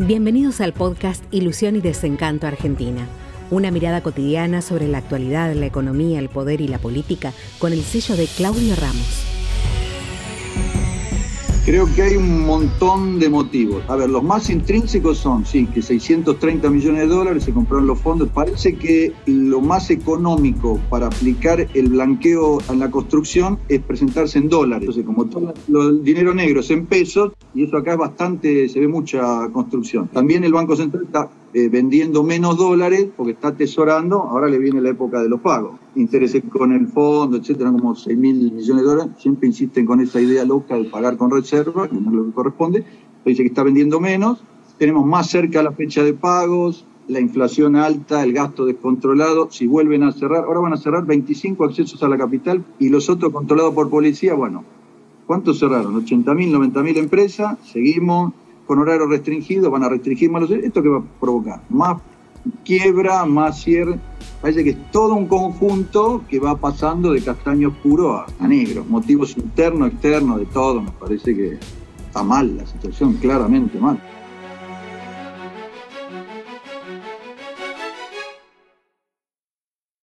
Bienvenidos al podcast Ilusión y Desencanto Argentina. Una mirada cotidiana sobre la actualidad, la economía, el poder y la política con el sello de Claudio Ramos. Creo que hay un montón de motivos. A ver, los más intrínsecos son, sí, que 630 millones de dólares se compraron los fondos. Parece que lo más económico para aplicar el blanqueo en la construcción es presentarse en dólares. Entonces, como todo el dinero negro es en pesos, y eso acá es bastante, se ve mucha construcción. También el Banco Central está eh, vendiendo menos dólares porque está atesorando, ahora le viene la época de los pagos. Intereses con el fondo, etcétera, como 6 mil millones de dólares. Siempre insisten con esa idea loca de pagar con reserva, que no es lo que corresponde. dice que está vendiendo menos. Tenemos más cerca la fecha de pagos, la inflación alta, el gasto descontrolado. Si vuelven a cerrar, ahora van a cerrar 25 accesos a la capital y los otros controlados por policía, bueno, ¿cuántos cerraron? 80 mil, 90 mil empresas, seguimos con horario restringido, van a restringir más los... ¿Esto qué va a provocar? Más quiebra, más cierre. Parece que es todo un conjunto que va pasando de castaño oscuro a, a negro. Motivos internos, externos, de todo. Me parece que está mal la situación, claramente mal.